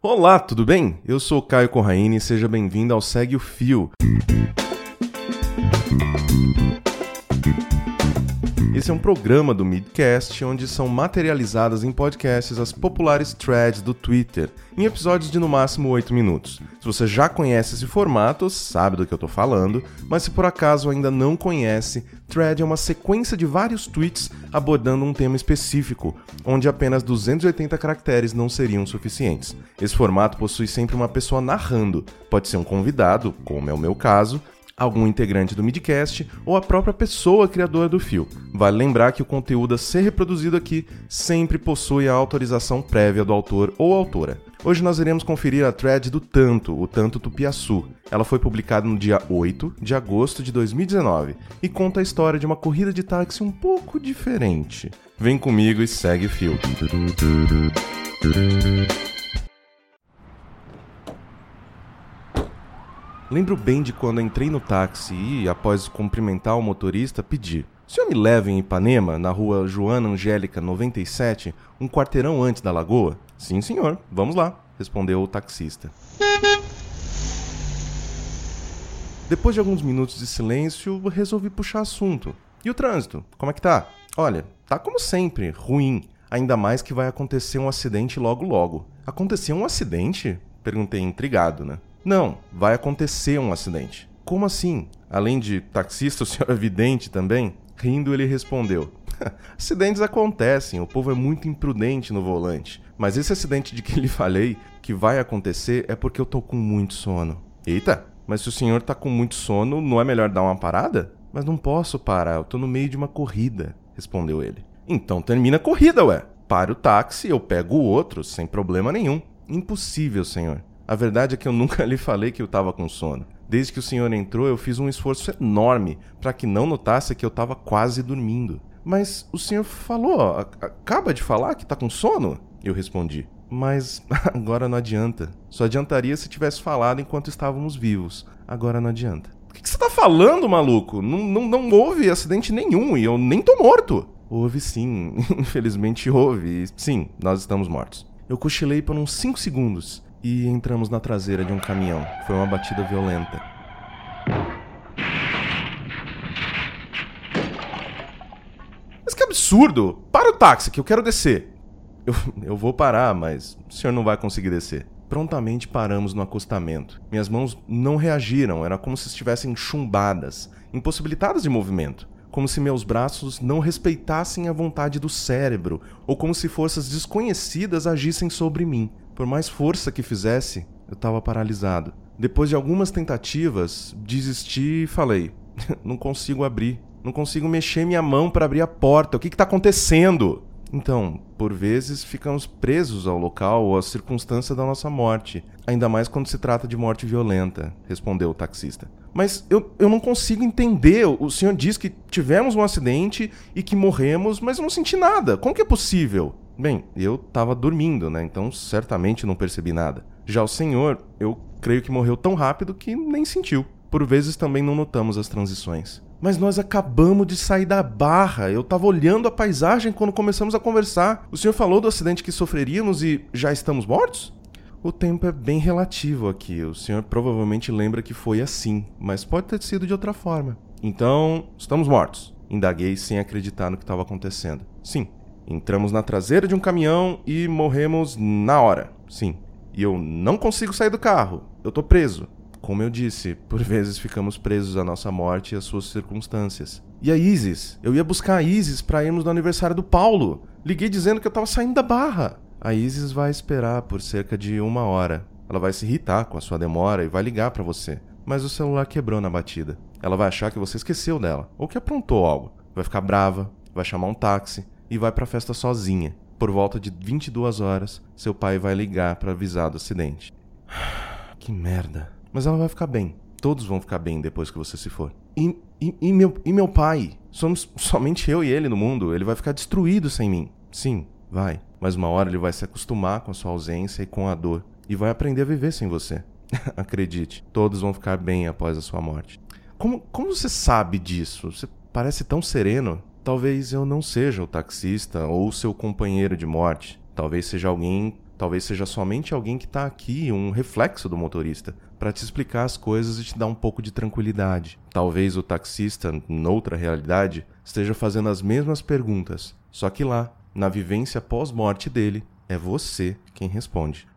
Olá, tudo bem? Eu sou Caio Corraine e seja bem-vindo ao Segue o Fio. Esse é um programa do Midcast onde são materializadas em podcasts as populares threads do Twitter, em episódios de no máximo 8 minutos. Se você já conhece esse formato, sabe do que eu estou falando, mas se por acaso ainda não conhece, thread é uma sequência de vários tweets abordando um tema específico, onde apenas 280 caracteres não seriam suficientes. Esse formato possui sempre uma pessoa narrando, pode ser um convidado, como é o meu caso, algum integrante do Midcast ou a própria pessoa criadora do fio. Vale lembrar que o conteúdo a ser reproduzido aqui sempre possui a autorização prévia do autor ou autora. Hoje nós iremos conferir a thread do Tanto, o Tanto Tupiaçu. Ela foi publicada no dia 8 de agosto de 2019 e conta a história de uma corrida de táxi um pouco diferente. Vem comigo e segue o fio. Lembro bem de quando entrei no táxi e, após cumprimentar o motorista, pedi: O senhor me leva em Ipanema, na rua Joana Angélica 97, um quarteirão antes da lagoa? Sim, senhor, vamos lá, respondeu o taxista. Depois de alguns minutos de silêncio, resolvi puxar assunto. E o trânsito? Como é que tá? Olha, tá como sempre, ruim. Ainda mais que vai acontecer um acidente logo logo. Aconteceu um acidente? Perguntei intrigado, né? Não, vai acontecer um acidente. Como assim? Além de taxista, o senhor é vidente também? Rindo, ele respondeu: Acidentes acontecem, o povo é muito imprudente no volante. Mas esse acidente de que lhe falei que vai acontecer é porque eu tô com muito sono. Eita, mas se o senhor tá com muito sono, não é melhor dar uma parada? Mas não posso parar, eu tô no meio de uma corrida, respondeu ele. Então termina a corrida, ué. Pare o táxi, eu pego o outro, sem problema nenhum. Impossível, senhor. A verdade é que eu nunca lhe falei que eu estava com sono. Desde que o senhor entrou, eu fiz um esforço enorme para que não notasse que eu estava quase dormindo. Mas o senhor falou, acaba de falar que está com sono? Eu respondi. Mas agora não adianta. Só adiantaria se tivesse falado enquanto estávamos vivos. Agora não adianta. O que, você está falando, maluco? Não, não, não houve acidente nenhum e eu nem tô morto. Houve sim, infelizmente houve. Sim, nós estamos mortos. Eu cochilei por uns 5 segundos e entramos na traseira de um caminhão. Foi uma batida violenta. Mas que absurdo! Para o táxi que eu quero descer. Eu, eu vou parar, mas o senhor não vai conseguir descer. Prontamente paramos no acostamento. Minhas mãos não reagiram, era como se estivessem chumbadas, impossibilitadas de movimento como se meus braços não respeitassem a vontade do cérebro, ou como se forças desconhecidas agissem sobre mim. Por mais força que fizesse, eu estava paralisado. Depois de algumas tentativas, desisti e falei: Não consigo abrir. Não consigo mexer minha mão para abrir a porta. O que está acontecendo? Então, por vezes ficamos presos ao local ou à circunstância da nossa morte, ainda mais quando se trata de morte violenta, respondeu o taxista. Mas eu, eu não consigo entender. O senhor diz que tivemos um acidente e que morremos, mas eu não senti nada. Como que é possível? Bem, eu estava dormindo, né? Então certamente não percebi nada. Já o senhor, eu creio que morreu tão rápido que nem sentiu. Por vezes também não notamos as transições. Mas nós acabamos de sair da barra. Eu estava olhando a paisagem quando começamos a conversar. O senhor falou do acidente que sofreríamos e já estamos mortos? O tempo é bem relativo aqui. O senhor provavelmente lembra que foi assim, mas pode ter sido de outra forma. Então, estamos mortos. Indaguei sem acreditar no que estava acontecendo. Sim, Entramos na traseira de um caminhão e morremos na hora. Sim. E eu não consigo sair do carro. Eu tô preso. Como eu disse, por vezes ficamos presos à nossa morte e às suas circunstâncias. E a Isis? Eu ia buscar a Isis para irmos no aniversário do Paulo. Liguei dizendo que eu tava saindo da barra. A Isis vai esperar por cerca de uma hora. Ela vai se irritar com a sua demora e vai ligar para você. Mas o celular quebrou na batida. Ela vai achar que você esqueceu dela ou que aprontou algo. Vai ficar brava, vai chamar um táxi e vai para a festa sozinha. Por volta de 22 horas, seu pai vai ligar para avisar do acidente. Que merda. Mas ela vai ficar bem. Todos vão ficar bem depois que você se for. E, e, e, meu, e meu pai? Somos somente eu e ele no mundo. Ele vai ficar destruído sem mim. Sim, vai. Mas uma hora ele vai se acostumar com a sua ausência e com a dor. E vai aprender a viver sem você. Acredite, todos vão ficar bem após a sua morte. Como, como você sabe disso? Você parece tão sereno. Talvez eu não seja o taxista ou seu companheiro de morte. Talvez seja alguém Talvez seja somente alguém que está aqui, um reflexo do motorista, para te explicar as coisas e te dar um pouco de tranquilidade. Talvez o taxista, noutra realidade, esteja fazendo as mesmas perguntas, só que lá, na vivência pós-morte dele, é você quem responde.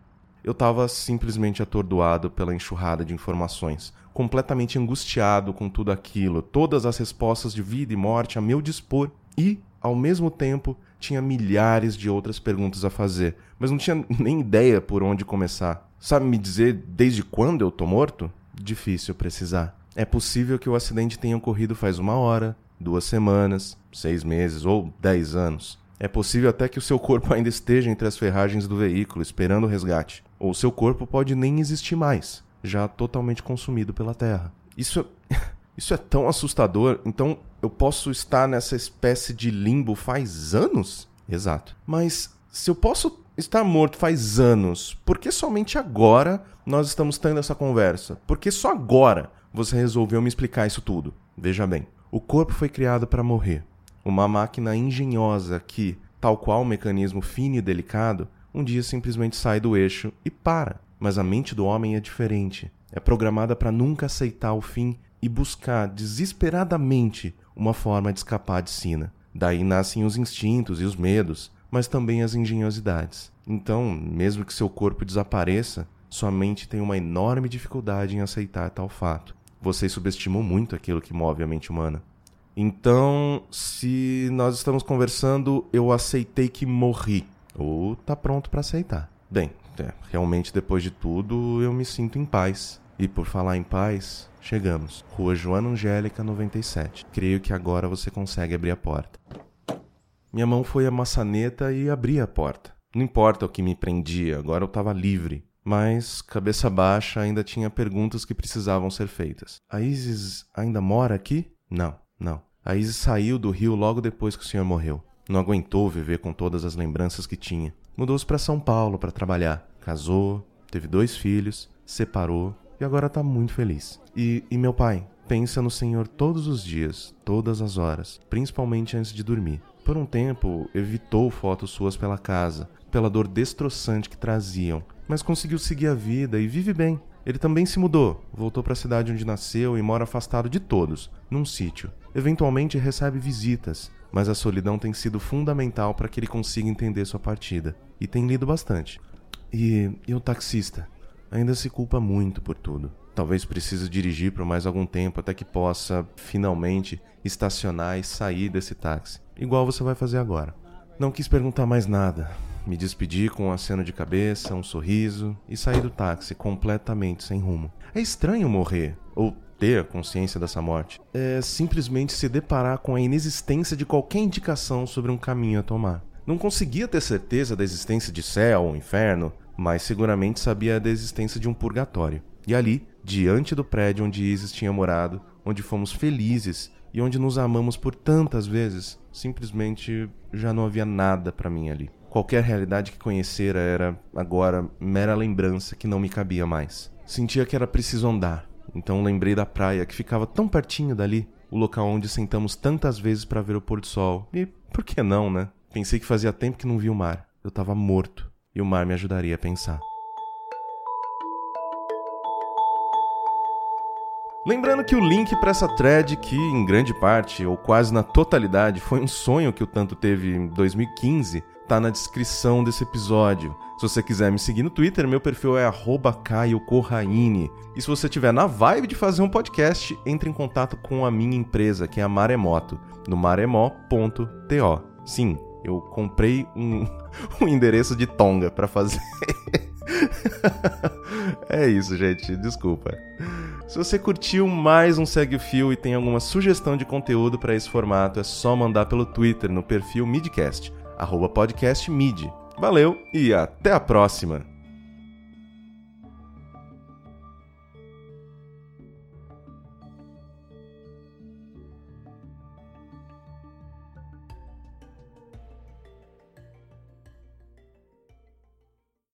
Eu estava simplesmente atordoado pela enxurrada de informações, completamente angustiado com tudo aquilo, todas as respostas de vida e morte a meu dispor e, ao mesmo tempo, tinha milhares de outras perguntas a fazer, mas não tinha nem ideia por onde começar. Sabe me dizer desde quando eu tô morto? Difícil precisar. É possível que o acidente tenha ocorrido faz uma hora, duas semanas, seis meses ou dez anos. É possível até que o seu corpo ainda esteja entre as ferragens do veículo, esperando o resgate. Ou seu corpo pode nem existir mais, já totalmente consumido pela terra. Isso é, isso é tão assustador. Então, eu posso estar nessa espécie de limbo faz anos? Exato. Mas se eu posso estar morto faz anos, por que somente agora nós estamos tendo essa conversa? Por que só agora você resolveu me explicar isso tudo? Veja bem, o corpo foi criado para morrer. Uma máquina engenhosa que, tal qual um mecanismo fino e delicado, um dia simplesmente sai do eixo e para. Mas a mente do homem é diferente. É programada para nunca aceitar o fim e buscar desesperadamente uma forma de escapar de sina. Daí nascem os instintos e os medos, mas também as engenhosidades. Então, mesmo que seu corpo desapareça, sua mente tem uma enorme dificuldade em aceitar tal fato. Vocês subestimam muito aquilo que move a mente humana. Então, se nós estamos conversando, eu aceitei que morri. Ou tá pronto para aceitar. Bem, é, realmente depois de tudo, eu me sinto em paz. E por falar em paz, chegamos. Rua Joana Angélica 97. Creio que agora você consegue abrir a porta. Minha mão foi a maçaneta e abri a porta. Não importa o que me prendia, agora eu estava livre. Mas, cabeça baixa, ainda tinha perguntas que precisavam ser feitas. A Isis ainda mora aqui? Não, não. A Isis saiu do Rio logo depois que o senhor morreu. Não aguentou viver com todas as lembranças que tinha. Mudou-se para São Paulo para trabalhar. Casou, teve dois filhos, separou e agora está muito feliz. E, e meu pai? Pensa no Senhor todos os dias, todas as horas, principalmente antes de dormir. Por um tempo, evitou fotos suas pela casa, pela dor destroçante que traziam, mas conseguiu seguir a vida e vive bem. Ele também se mudou, voltou para a cidade onde nasceu e mora afastado de todos, num sítio. Eventualmente recebe visitas, mas a solidão tem sido fundamental para que ele consiga entender sua partida, e tem lido bastante. E, e o taxista? Ainda se culpa muito por tudo. Talvez precise dirigir por mais algum tempo até que possa, finalmente, estacionar e sair desse táxi, igual você vai fazer agora. Não quis perguntar mais nada, me despedi com um aceno de cabeça, um sorriso e saí do táxi completamente sem rumo. É estranho morrer, ou ter a consciência dessa morte. É simplesmente se deparar com a inexistência de qualquer indicação sobre um caminho a tomar. Não conseguia ter certeza da existência de céu ou inferno, mas seguramente sabia da existência de um purgatório. E ali, diante do prédio onde Isis tinha morado, onde fomos felizes e onde nos amamos por tantas vezes, simplesmente já não havia nada para mim ali. Qualquer realidade que conhecera era, agora, mera lembrança que não me cabia mais. Sentia que era preciso andar, então lembrei da praia que ficava tão pertinho dali, o local onde sentamos tantas vezes para ver o pôr do sol. E por que não, né? Pensei que fazia tempo que não vi o mar. Eu estava morto e o mar me ajudaria a pensar. Lembrando que o link para essa thread, que em grande parte ou quase na totalidade foi um sonho que o Tanto teve em 2015, tá na descrição desse episódio. Se você quiser me seguir no Twitter, meu perfil é @caiocorraine. E se você tiver na vibe de fazer um podcast, entre em contato com a minha empresa, que é a Maremoto, no maremó.to. Sim, eu comprei um, um endereço de Tonga para fazer. é isso, gente. Desculpa. Se você curtiu mais um Segue o Fio e tem alguma sugestão de conteúdo para esse formato, é só mandar pelo Twitter no perfil Midcast, podcastmid. Valeu e até a próxima!